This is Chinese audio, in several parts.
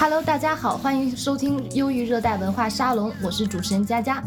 Hello，大家好，欢迎收听忧郁热带文化沙龙，我是主持人佳佳。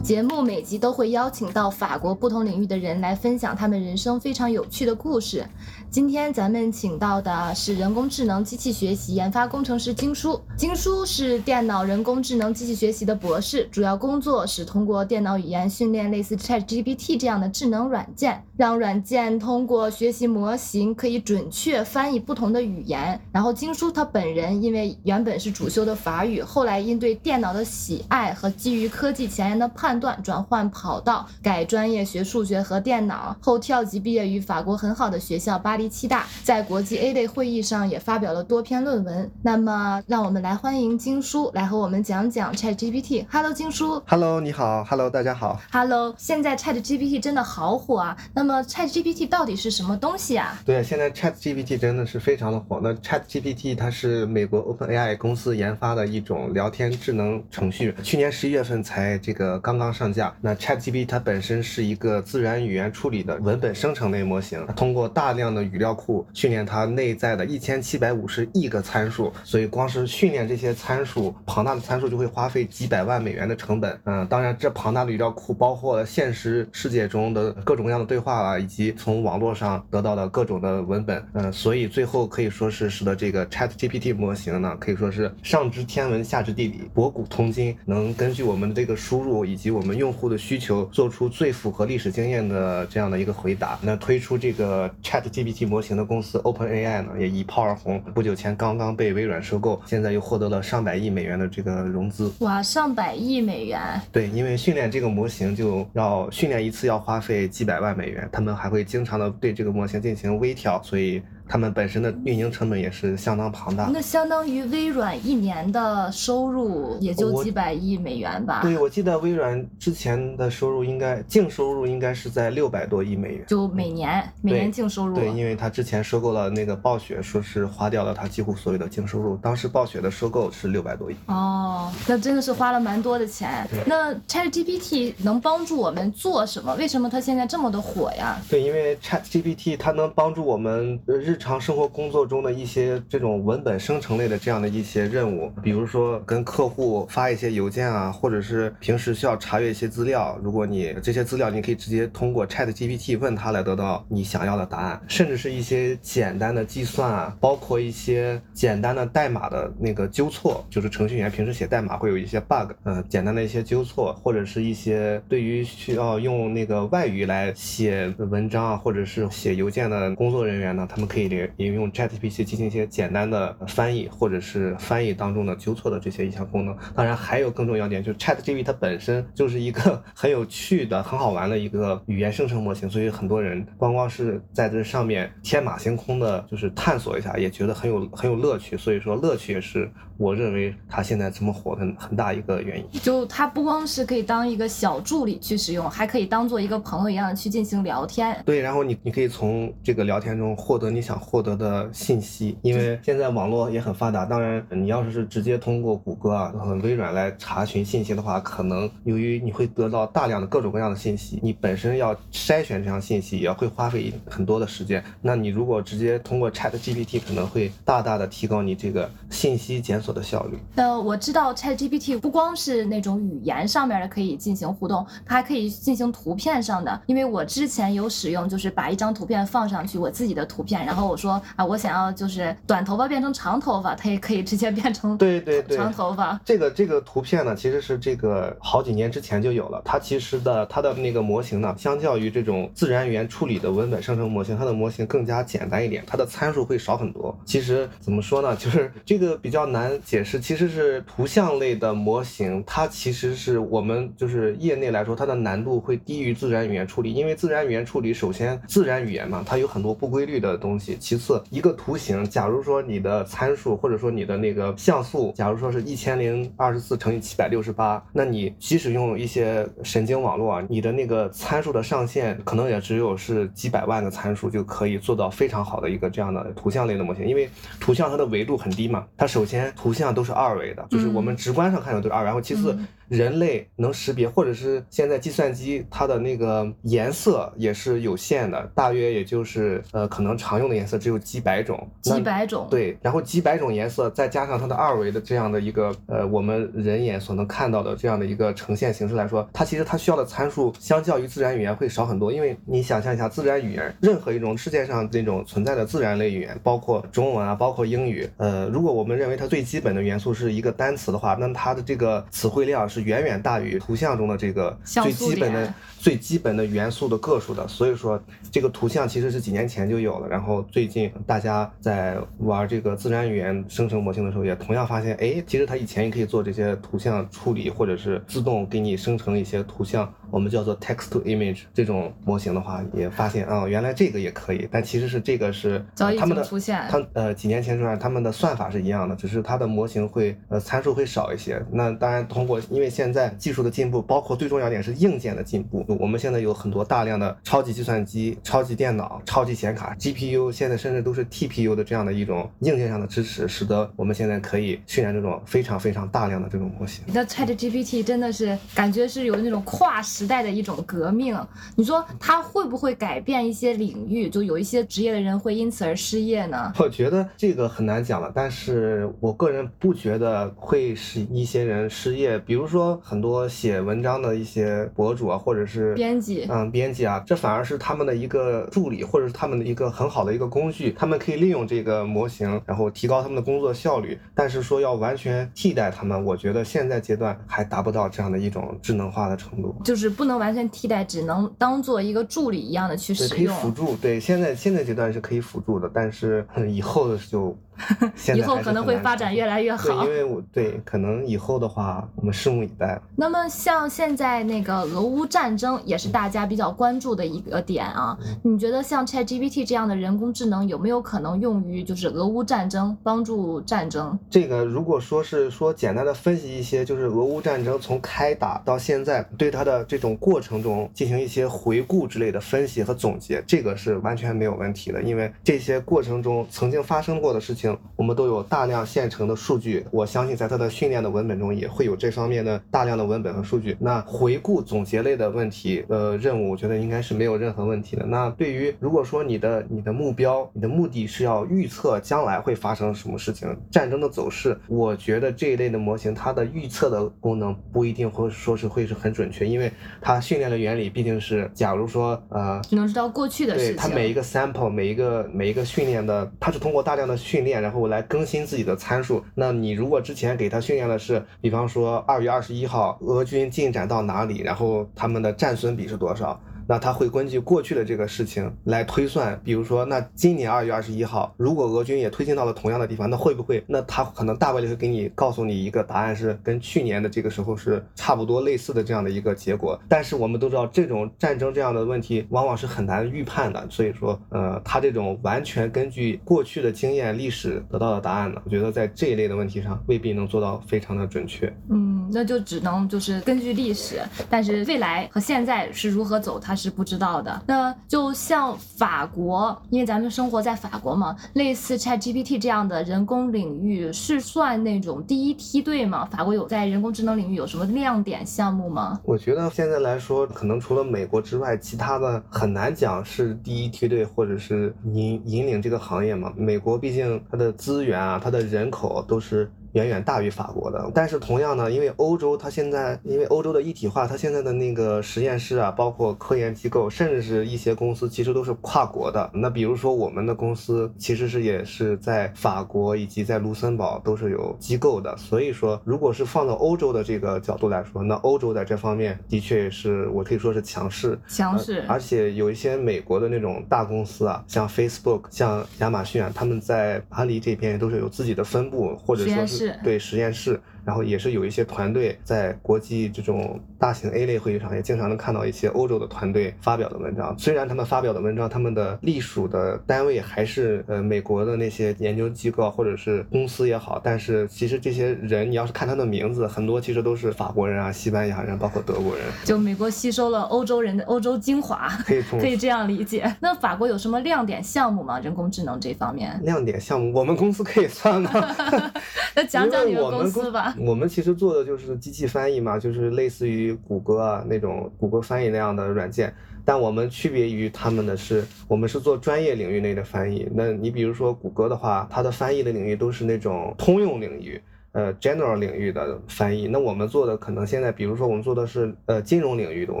节目每集都会邀请到法国不同领域的人来分享他们人生非常有趣的故事。今天咱们请到的是人工智能机器学习研发工程师金叔。金叔是电脑人工智能机器学习的博士，主要工作是通过电脑语言训练类似 ChatGPT 这样的智能软件，让软件通过学习模型可以准确翻译不同的语言。然后金叔他本人因为原本是主修的法语，后来因对电脑的喜爱和基于科技前沿的判断，转换跑道，改专业学数学和电脑，后跳级毕业于法国很好的学校巴黎。七大在国际 A 类会议上也发表了多篇论文。那么，让我们来欢迎金叔来和我们讲讲 ChatGPT。Hello，金叔。Hello，你好。Hello，大家好。Hello，现在 ChatGPT 真的好火啊。那么，ChatGPT 到底是什么东西啊？对，现在 ChatGPT 真的是非常的火。那 ChatGPT 它是美国 OpenAI 公司研发的一种聊天智能程序，去年十一月份才这个刚刚上架。那 ChatGPT 它本身是一个自然语言处理的文本生成类模型，通过大量的语。料库训练它内在的一千七百五十亿个参数，所以光是训练这些参数，庞大的参数就会花费几百万美元的成本。嗯，当然，这庞大的语料库包括了现实世界中的各种各样的对话啊，以及从网络上得到的各种的文本。嗯，所以最后可以说是使得这个 Chat GPT 模型呢，可以说是上知天文下知地理，博古通今，能根据我们的这个输入以及我们用户的需求，做出最符合历史经验的这样的一个回答。那推出这个 Chat GPT。模型的公司 OpenAI 呢，也一炮而红。不久前刚刚被微软收购，现在又获得了上百亿美元的这个融资。哇，上百亿美元！对，因为训练这个模型就要训练一次要花费几百万美元，他们还会经常的对这个模型进行微调，所以。他们本身的运营成本也是相当庞大，那相当于微软一年的收入也就几百亿美元吧？对，我记得微软之前的收入应该净收入应该是在六百多亿美元，就每年每年净收入。对，因为他之前收购了那个暴雪，说是花掉了他几乎所有的净收入。当时暴雪的收购是六百多亿。哦，那真的是花了蛮多的钱。那 ChatGPT 能帮助我们做什么？为什么它现在这么的火呀？对，因为 ChatGPT 它能帮助我们日。日常生活工作中的一些这种文本生成类的这样的一些任务，比如说跟客户发一些邮件啊，或者是平时需要查阅一些资料，如果你这些资料你可以直接通过 Chat GPT 问他来得到你想要的答案，甚至是一些简单的计算啊，包括一些简单的代码的那个纠错，就是程序员平时写代码会有一些 bug，呃，简单的一些纠错，或者是一些对于需要用那个外语来写文章啊，或者是写邮件的工作人员呢，他们可以。也用 ChatGPT 进行一些简单的翻译，或者是翻译当中的纠错的这些一项功能。当然，还有更重要点，就是 ChatGPT 它本身就是一个 很有趣的、很好玩的一个语言生成模型，所以很多人光光是在这上面天马行空的，就是探索一下，也觉得很有很有乐趣。所以说，乐趣也是我认为它现在这么火的很大一个原因。就它不光是可以当一个小助理去使用，还可以当做一个朋友一样去进行聊天。对，然后你你可以从这个聊天中获得你想。获得的信息，因为现在网络也很发达。当然，你要是是直接通过谷歌啊、微软来查询信息的话，可能由于你会得到大量的各种各样的信息，你本身要筛选这样信息也会花费很多的时间。那你如果直接通过 Chat GPT，可能会大大的提高你这个信息检索的效率。呃，我知道 Chat GPT 不光是那种语言上面的可以进行互动，它还可以进行图片上的。因为我之前有使用，就是把一张图片放上去，我自己的图片，然后。我说啊，我想要就是短头发变成长头发，它也可以直接变成对对对长头发。这个这个图片呢，其实是这个好几年之前就有了。它其实的它的那个模型呢，相较于这种自然语言处理的文本生成模型，它的模型更加简单一点，它的参数会少很多。其实怎么说呢，就是这个比较难解释。其实是图像类的模型，它其实是我们就是业内来说，它的难度会低于自然语言处理，因为自然语言处理首先自然语言嘛，它有很多不规律的东西。其次，一个图形，假如说你的参数或者说你的那个像素，假如说是一千零二十四乘以七百六十八，那你即使用一些神经网络啊，你的那个参数的上限可能也只有是几百万的参数就可以做到非常好的一个这样的图像类的模型。因为图像它的维度很低嘛，它首先图像都是二维的，就是我们直观上看的都是二维，然后其次。人类能识别，或者是现在计算机它的那个颜色也是有限的，大约也就是呃可能常用的颜色只有几百种，几百种，对，然后几百种颜色再加上它的二维的这样的一个呃我们人眼所能看到的这样的一个呈现形式来说，它其实它需要的参数相较于自然语言会少很多，因为你想象一下，自然语言任何一种世界上那种存在的自然类语言，包括中文啊，包括英语，呃，如果我们认为它最基本的元素是一个单词的话，那它的这个词汇量是远远大于图像中的这个最基本的最基本的元素的个数的。所以说，这个图像其实是几年前就有了，然后最近大家在玩这个自然语言生成模型的时候，也同样发现，哎，其实它以前也可以做这些图像处理，或者是自动给你生成一些图像。我们叫做 text to image 这种模型的话，也发现啊，原来这个也可以，但其实是这个是他们的出现，它呃几年前出来，他们的算法是一样的，只是它的模型会呃参数会少一些。那当然通过，因为现在技术的进步，包括最重要点是硬件的进步，我们现在有很多大量的超级计算机、超级电脑、超级显卡 GPU，现在甚至都是 TPU 的这样的一种硬件上的支持，使得我们现在可以训练这种非常非常大量的这种模型。那 ChatGPT 真的是感觉是有那种跨时。时代的一种革命，你说它会不会改变一些领域？就有一些职业的人会因此而失业呢？我觉得这个很难讲了，但是我个人不觉得会使一些人失业。比如说很多写文章的一些博主啊，或者是编辑，嗯，编辑啊，这反而是他们的一个助理，或者是他们的一个很好的一个工具，他们可以利用这个模型，然后提高他们的工作效率。但是说要完全替代他们，我觉得现在阶段还达不到这样的一种智能化的程度，就是。不能完全替代，只能当做一个助理一样的去使用。可以辅助，对，现在现在阶段是可以辅助的，但是以后的就。以后可能会发展越来越好，因为我对可能以后的话，我们拭目以待。那么像现在那个俄乌战争也是大家比较关注的一个点啊。你觉得像 ChatGPT 这样的人工智能有没有可能用于就是俄乌战争帮助战争？这个如果说是说简单的分析一些，就是俄乌战争从开打到现在对它的这种过程中进行一些回顾之类的分析和总结，这个是完全没有问题的，因为这些过程中曾经发生过的事情。我们都有大量现成的数据，我相信在它的训练的文本中也会有这方面的大量的文本和数据。那回顾总结类的问题呃任务，我觉得应该是没有任何问题的。那对于如果说你的你的目标、你的目的是要预测将来会发生什么事情、战争的走势，我觉得这一类的模型它的预测的功能不一定会说是会是很准确，因为它训练的原理毕竟是，假如说呃，只能知道过去的事情。对它每一个 sample 每一个每一个训练的，它是通过大量的训练。然后来更新自己的参数。那你如果之前给它训练的是，比方说二月二十一号俄军进展到哪里，然后他们的战损比是多少？那他会根据过去的这个事情来推算，比如说，那今年二月二十一号，如果俄军也推进到了同样的地方，那会不会？那他可能大概率会给你告诉你一个答案，是跟去年的这个时候是差不多类似的这样的一个结果。但是我们都知道，这种战争这样的问题往往是很难预判的，所以说，呃，他这种完全根据过去的经验、历史得到的答案呢，我觉得在这一类的问题上未必能做到非常的准确。嗯，那就只能就是根据历史，但是未来和现在是如何走，是不知道的。那就像法国，因为咱们生活在法国嘛，类似 ChatGPT 这样的人工领域是算那种第一梯队吗？法国有在人工智能领域有什么亮点项目吗？我觉得现在来说，可能除了美国之外，其他的很难讲是第一梯队或者是引引领这个行业嘛。美国毕竟它的资源啊，它的人口都是。远远大于法国的，但是同样呢，因为欧洲它现在因为欧洲的一体化，它现在的那个实验室啊，包括科研机构，甚至是一些公司，其实都是跨国的。那比如说我们的公司，其实是也是在法国以及在卢森堡都是有机构的。所以说，如果是放到欧洲的这个角度来说，那欧洲在这方面的确是我可以说是强势，强势。而且有一些美国的那种大公司啊，像 Facebook、像亚马逊啊，他们在巴黎这边都是有自己的分部，或者说是。对实验室。然后也是有一些团队在国际这种大型 A 类会议上，也经常能看到一些欧洲的团队发表的文章。虽然他们发表的文章，他们的隶属的单位还是呃美国的那些研究机构或者是公司也好，但是其实这些人你要是看他的名字，很多其实都是法国人啊、西班牙人，包括德国人。就美国吸收了欧洲人的欧洲精华，可以可以这样理解。那法国有什么亮点项目吗？人工智能这方面？亮点项目，我们公司可以算吗？那讲讲你们公司吧。我们其实做的就是机器翻译嘛，就是类似于谷歌啊那种谷歌翻译那样的软件。但我们区别于他们的是，我们是做专业领域内的翻译。那你比如说谷歌的话，它的翻译的领域都是那种通用领域，呃，general 领域的翻译。那我们做的可能现在，比如说我们做的是呃金融领域的，我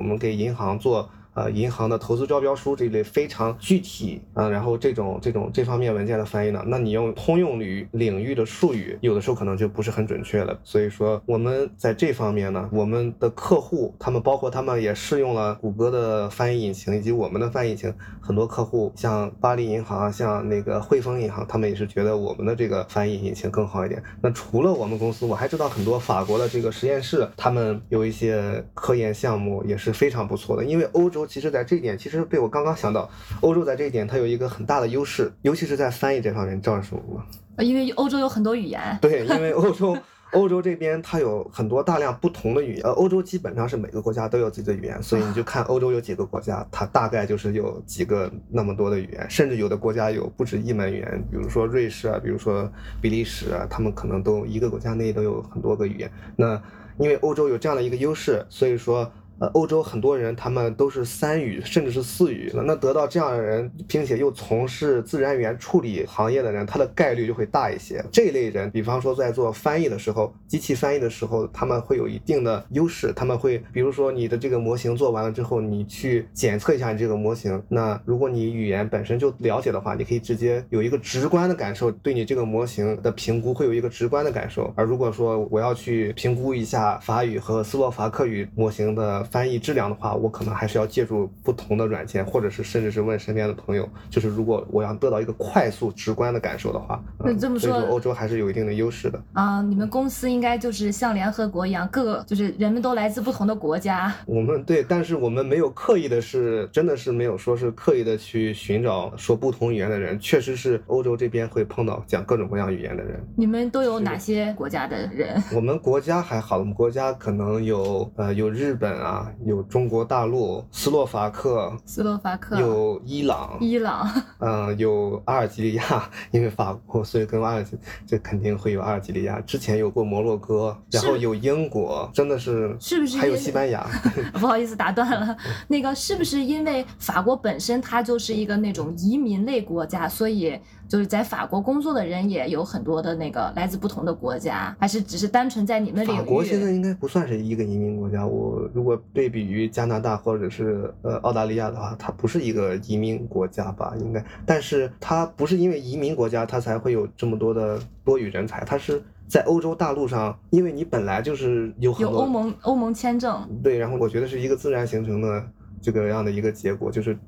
们给银行做。呃，银行的投资招标书这一类非常具体啊，然后这种这种这方面文件的翻译呢，那你用通用领领域的术语，有的时候可能就不是很准确了。所以说我们在这方面呢，我们的客户他们包括他们也试用了谷歌的翻译引擎以及我们的翻译引擎，很多客户像巴黎银行、像那个汇丰银行，他们也是觉得我们的这个翻译引擎更好一点。那除了我们公司，我还知道很多法国的这个实验室，他们有一些科研项目也是非常不错的，因为欧洲。其实，在这一点，其实被我刚刚想到，欧洲在这一点它有一个很大的优势，尤其是在翻译这方面，知道是什么吗？因为欧洲有很多语言。对，因为欧洲，欧洲这边它有很多大量不同的语言。呃，欧洲基本上是每个国家都有自己的语言，所以你就看欧洲有几个国家，它大概就是有几个那么多的语言，甚至有的国家有不止一门语言，比如说瑞士啊，比如说比利时啊，他们可能都一个国家内都有很多个语言。那因为欧洲有这样的一个优势，所以说。呃，欧洲很多人他们都是三语甚至是四语，那得到这样的人，并且又从事自然语言处理行业的人，他的概率就会大一些。这一类人，比方说在做翻译的时候，机器翻译的时候，他们会有一定的优势。他们会，比如说你的这个模型做完了之后，你去检测一下你这个模型，那如果你语言本身就了解的话，你可以直接有一个直观的感受，对你这个模型的评估会有一个直观的感受。而如果说我要去评估一下法语和斯洛伐克语模型的。翻译质量的话，我可能还是要借助不同的软件，或者是甚至是问身边的朋友。就是如果我要得到一个快速直观的感受的话，那这么说，欧洲还是有一定的优势的啊。你们公司应该就是像联合国一样，各个就是人们都来自不同的国家。我们对，但是我们没有刻意的是，真的是没有说是刻意的去寻找说不同语言的人。确实是欧洲这边会碰到讲各种各样语言的人。你们都有哪些国家的人？我们国家还好，我们国家可能有呃有日本啊。有中国大陆、斯洛伐克、斯洛伐克，有伊朗、伊朗，嗯，有阿尔及利亚，因为法国，所以跟阿尔及，这肯定会有阿尔及利亚。之前有过摩洛哥，然后有英国，真的是是不是还有西班牙？不好意思打断了，那个是不是因为法国本身它就是一个那种移民类国家，所以？就是在法国工作的人也有很多的那个来自不同的国家，还是只是单纯在你们领域？法国现在应该不算是一个移民国家。我如果对比于加拿大或者是呃澳大利亚的话，它不是一个移民国家吧？应该，但是它不是因为移民国家，它才会有这么多的多语人才。它是在欧洲大陆上，因为你本来就是有很多有欧盟欧盟签证，对，然后我觉得是一个自然形成的这个样的一个结果，就是。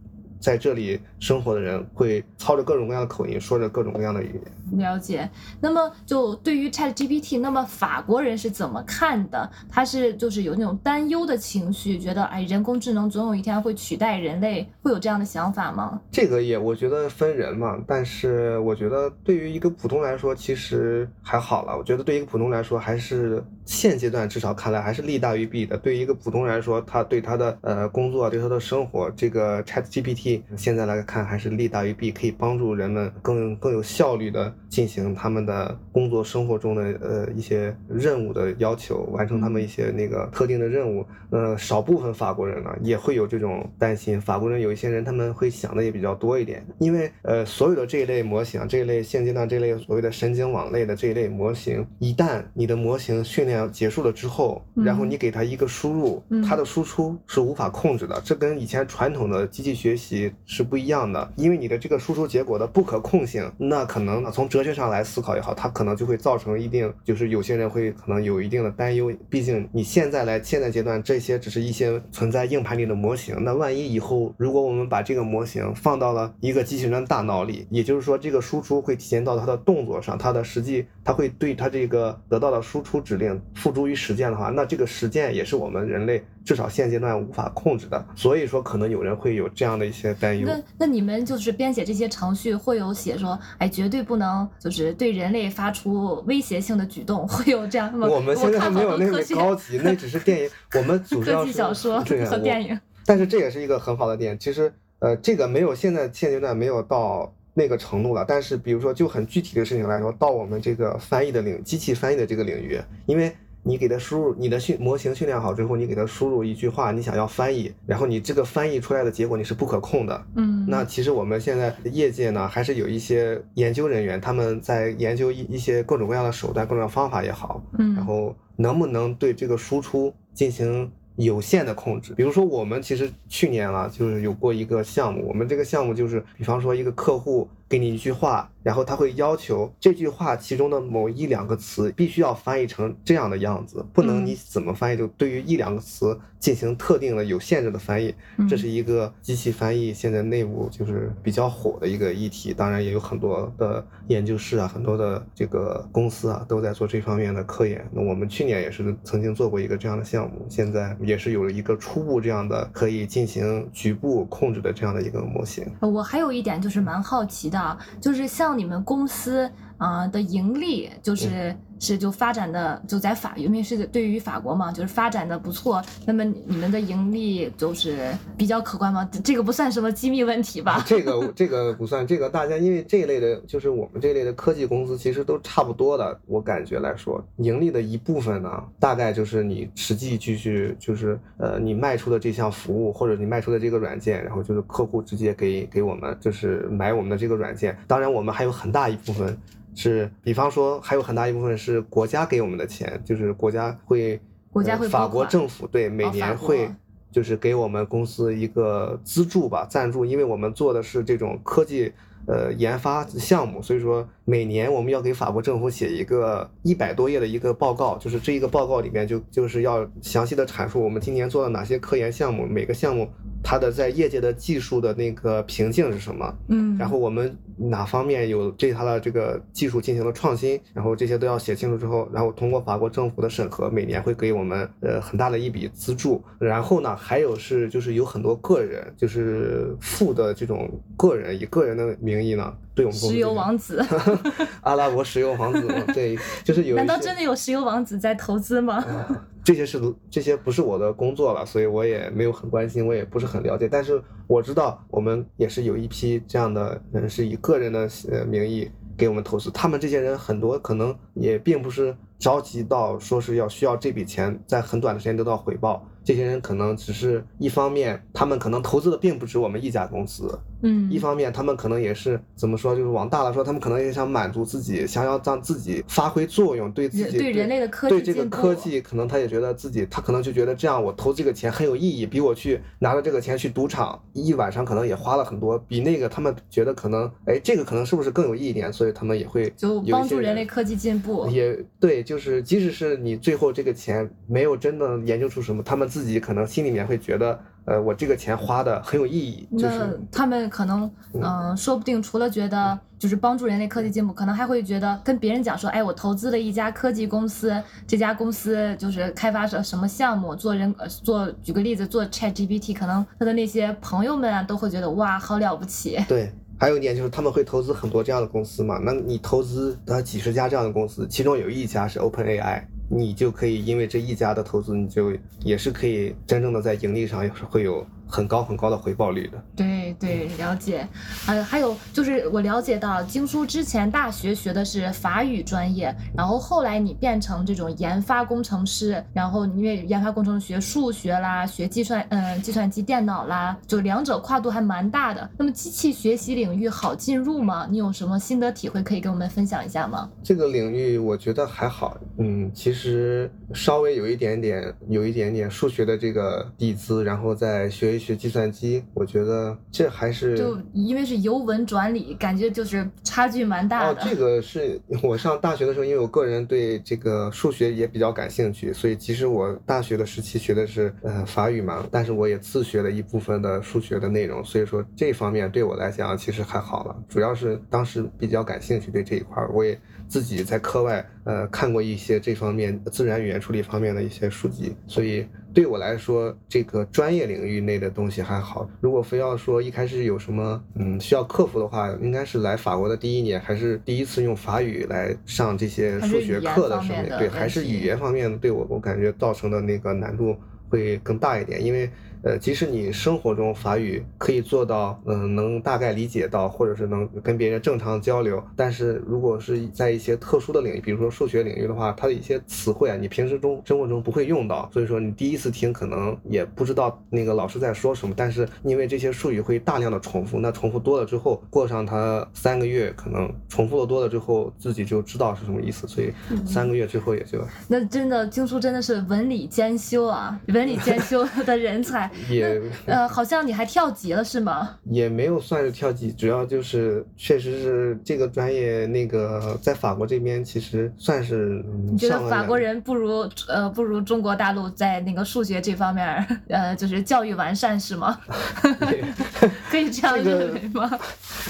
在这里生活的人会操着各种各样的口音，说着各种各样的语言。了解。那么，就对于 Chat GPT，那么法国人是怎么看的？他是就是有那种担忧的情绪，觉得哎，人工智能总有一天会取代人类，会有这样的想法吗？这个也我觉得分人嘛。但是我觉得对于一个普通来说，其实还好了。我觉得对于一个普通来说，还是现阶段至少看来还是利大于弊的。对于一个普通人来说，他对他的呃工作，对他的生活，这个 Chat GPT。现在来看还是利大于弊，可以帮助人们更更有效率的进行他们的工作生活中的呃一些任务的要求，完成他们一些那个特定的任务。呃，少部分法国人呢也会有这种担心。法国人有一些人他们会想的也比较多一点，因为呃所有的这一类模型，这一类现阶段这类所谓的神经网类的这一类模型，一旦你的模型训练结束了之后，然后你给它一个输入，它的输出是无法控制的。这跟以前传统的机器学习。是不一样的，因为你的这个输出结果的不可控性，那可能从哲学上来思考也好，它可能就会造成一定，就是有些人会可能有一定的担忧。毕竟你现在来现在阶段，这些只是一些存在硬盘里的模型，那万一以后如果我们把这个模型放到了一个机器人大脑里，也就是说这个输出会体现到它的动作上，它的实际，它会对它这个得到的输出指令付诸于实践的话，那这个实践也是我们人类。至少现阶段无法控制的，所以说可能有人会有这样的一些担忧。那那你们就是编写这些程序，会有写说，哎，绝对不能就是对人类发出威胁性的举动，会有这样吗？我们现在还没有那么高级，那只是电影。我们主要是小说和电影。但是这也是一个很好的点。其实，呃，这个没有现在现阶段没有到那个程度了。但是比如说就很具体的事情来说，到我们这个翻译的领机器翻译的这个领域，因为。你给它输入你的训模型训练好之后，你给它输入一句话，你想要翻译，然后你这个翻译出来的结果你是不可控的。嗯，那其实我们现在业界呢，还是有一些研究人员，他们在研究一一些各种各样的手段、各种方法也好，嗯，然后能不能对这个输出进行。有限的控制，比如说我们其实去年啊，就是有过一个项目，我们这个项目就是，比方说一个客户给你一句话，然后他会要求这句话其中的某一两个词必须要翻译成这样的样子，不能你怎么翻译就对于一两个词进行特定的有限制的翻译，这是一个机器翻译现在内部就是比较火的一个议题，当然也有很多的研究室啊，很多的这个公司啊都在做这方面的科研。那我们去年也是曾经做过一个这样的项目，现在。也是有了一个初步这样的可以进行局部控制的这样的一个模型。我还有一点就是蛮好奇的，就是像你们公司啊的盈利，就是。是就发展的就在法，因为是对于法国嘛，就是发展的不错。那么你们的盈利就是比较可观吗？这个不算什么机密问题吧？这个 这个不算，这个大家因为这一类的，就是我们这一类的科技公司其实都差不多的。我感觉来说，盈利的一部分呢，大概就是你实际继续就是呃你卖出的这项服务或者你卖出的这个软件，然后就是客户直接给给我们就是买我们的这个软件。当然我们还有很大一部分。是，比方说还有很大一部分是国家给我们的钱，就是国家会，国家会，法国政府对每年会就是给我们公司一个资助吧，赞助，因为我们做的是这种科技呃研发项目，所以说每年我们要给法国政府写一个一百多页的一个报告，就是这一个报告里面就就是要详细的阐述我们今年做了哪些科研项目，每个项目。它的在业界的技术的那个瓶颈是什么？嗯，然后我们哪方面有对它的这个技术进行了创新，然后这些都要写清楚之后，然后通过法国政府的审核，每年会给我们呃很大的一笔资助。然后呢，还有是就是有很多个人就是富的这种个人以个人的名义呢，对我们石油王子，阿拉伯石油王子，对，就是有。难道真的有石油王子在投资吗？这些是这些不是我的工作了，所以我也没有很关心，我也不是很了解。但是我知道，我们也是有一批这样的人，是以个人的呃名义给我们投资。他们这些人很多可能也并不是着急到说是要需要这笔钱在很短的时间得到回报。这些人可能只是一方面，他们可能投资的并不止我们一家公司，嗯，一方面他们可能也是怎么说，就是往大了说，他们可能也想满足自己，想要让自己发挥作用，对自己对人类的科技对这个科技，可能他也觉得自己，他可能就觉得这样我投这个钱很有意义，比我去拿着这个钱去赌场一晚上可能也花了很多，比那个他们觉得可能，哎，这个可能是不是更有意义一点，所以他们也会就帮助人类科技进步，也对，就是即使是你最后这个钱没有真的研究出什么，他们自己可能心里。面会觉得，呃，我这个钱花的很有意义。就是他们可能，嗯，说不定除了觉得就是帮助人类科技进步，可能还会觉得跟别人讲说，哎，我投资了一家科技公司，这家公司就是开发什什么项目，做人做，举个例子，做 Chat GPT，可能他的那些朋友们啊，都会觉得哇，好了不起。对，还有一点就是他们会投资很多这样的公司嘛，那你投资呃几十家这样的公司，其中有一家是 OpenAI。你就可以因为这一家的投资，你就也是可以真正的在盈利上也是会有。很高很高的回报率的，对对，了解。呃，还有就是我了解到，经书之前大学学的是法语专业，然后后来你变成这种研发工程师，然后因为研发工程学数学啦，学计算，嗯，计算机电脑啦，就两者跨度还蛮大的。那么机器学习领域好进入吗？你有什么心得体会可以跟我们分享一下吗？这个领域我觉得还好，嗯，其实稍微有一点点，有一点点数学的这个底子，然后再学。学计算机，我觉得这还是就因为是由文转理，感觉就是差距蛮大的。哦，这个是 我上大学的时候，因为我个人对这个数学也比较感兴趣，所以其实我大学的时期学的是呃法语嘛，但是我也自学了一部分的数学的内容，所以说这方面对我来讲其实还好了。主要是当时比较感兴趣对这一块，我也自己在课外呃看过一些这方面自然语言处理方面的一些书籍，所以。对我来说，这个专业领域内的东西还好。如果非要说一开始有什么嗯需要克服的话，应该是来法国的第一年，还是第一次用法语来上这些数学课的时候，对，还是语言方面对我我感觉造成的那个难度会更大一点，因为。呃，即使你生活中法语可以做到，嗯、能大概理解到，或者是能跟别人正常交流，但是如果是在一些特殊的领域，比如说数学领域的话，它的一些词汇啊，你平时中生活中不会用到，所以说你第一次听可能也不知道那个老师在说什么，但是因为这些术语会大量的重复，那重复多了之后，过上它三个月，可能重复的多了之后，自己就知道是什么意思，所以三个月之后也就那真的经书真的是文理兼修啊，文理兼修的人才。也呃，好像你还跳级了是吗？也没有算是跳级，主要就是确实是这个专业那个在法国这边其实算是嗯你觉得法国人不如呃不如中国大陆在那个数学这方面呃就是教育完善是吗？可以这样这个认为吗？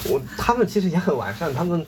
我他们其实也很完善，他们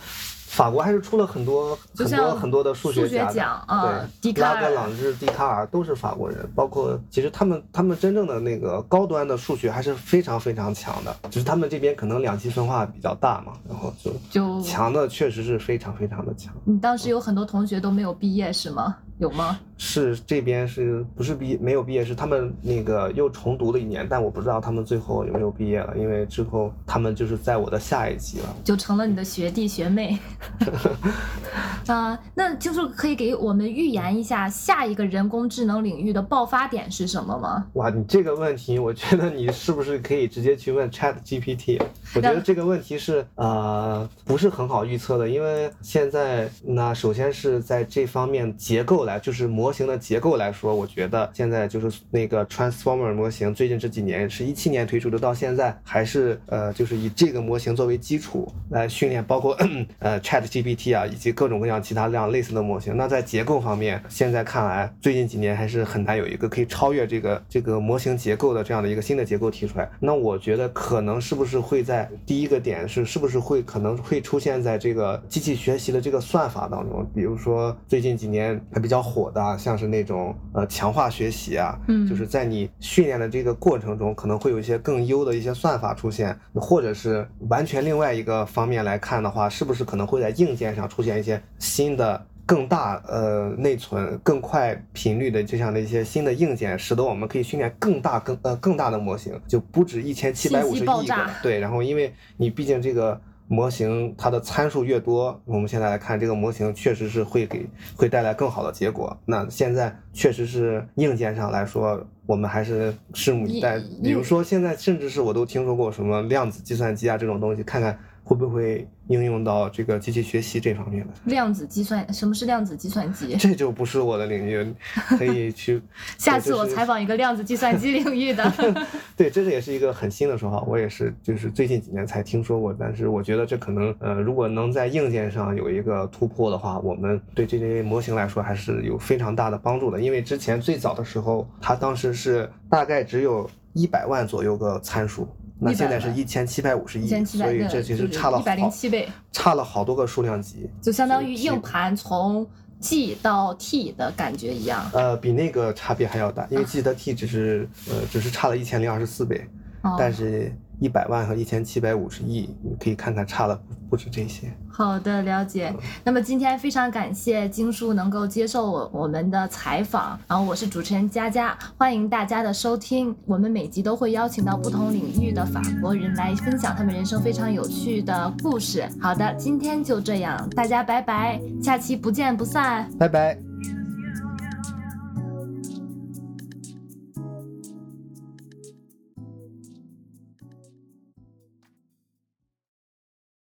法国还是出了很多很多很多的数数学家啊，对，笛卡拉格朗日、笛卡尔都是法国人，包括其实他们他们真正的那个高端的数学还是非常非常强的，只是他们这边可能两极分化比较大嘛，然后就就强的确实是非常非常的强。你当时有很多同学都没有毕业是吗？有吗？是这边是不是毕没有毕业？是他们那个又重读了一年，但我不知道他们最后有没有毕业了，因为之后他们就是在我的下一级了。就成了你的学弟学妹。啊、那就是可以给我们预言一下下一个人工智能领域的爆发点是什么吗？哇，你这个问题，我觉得你是不是可以直接去问 Chat GPT？我觉得这个问题是呃不是很好预测的，因为现在那首先是在这方面结构来，就是模模型的结构来说，我觉得现在就是那个 Transformer 模型，最近这几年是一七年推出的，到现在还是呃就是以这个模型作为基础来训练，包括 呃 Chat GPT 啊，以及各种各样其他这样类似的模型。那在结构方面，现在看来最近几年还是很难有一个可以超越这个这个模型结构的这样的一个新的结构提出来。那我觉得可能是不是会在第一个点是是不是会可能会出现在这个机器学习的这个算法当中，比如说最近几年还比较火的啊，像是那种呃强化学习啊，嗯就是在你训练的这个过程中，可能会有一些更优的一些算法出现，或者是完全另外一个方面来看的话，是不是可能会在硬件上出现一些新的。更大呃内存、更快频率的这样的一些新的硬件，使得我们可以训练更大、更呃更大的模型，就不止一千七百五十亿个。对，然后因为你毕竟这个模型它的参数越多，我们现在来看这个模型确实是会给会带来更好的结果。那现在确实是硬件上来说，我们还是拭目以待。比如说现在甚至是我都听说过什么量子计算机啊这种东西，看看会不会应用到这个机器学习这方面的。量子计算，什么是量子计算机？这就不是我的领域，可以去。下次我采访一个量子计算机领域的。对，这是也是一个很新的说法，我也是就是最近几年才听说过，但是我觉得这可能呃，如果能在硬件上有一个突破的话，我们对这些模型来说还是有非常大的帮助的。因为之前最早的时候，它当时是大概只有一百万左右个参数。那现在是一千七百五十亿，1700所以这其实差了一百零好七倍，差了好多个数量级，就相当于硬盘从 G 到 T 的感觉一样。呃，比那个差别还要大，因为 G 到 T 只是呃只是差了一千零二十四倍，哦。但是一百万和一千七百五十亿，你可以看看差了不不止这些。好的，了解。那么今天非常感谢金叔能够接受我我们的采访，然后我是主持人佳佳，欢迎大家的收听。我们每集都会邀请到不同领域的法国人来分享他们人生非常有趣的故事。好的，今天就这样，大家拜拜，下期不见不散。拜拜。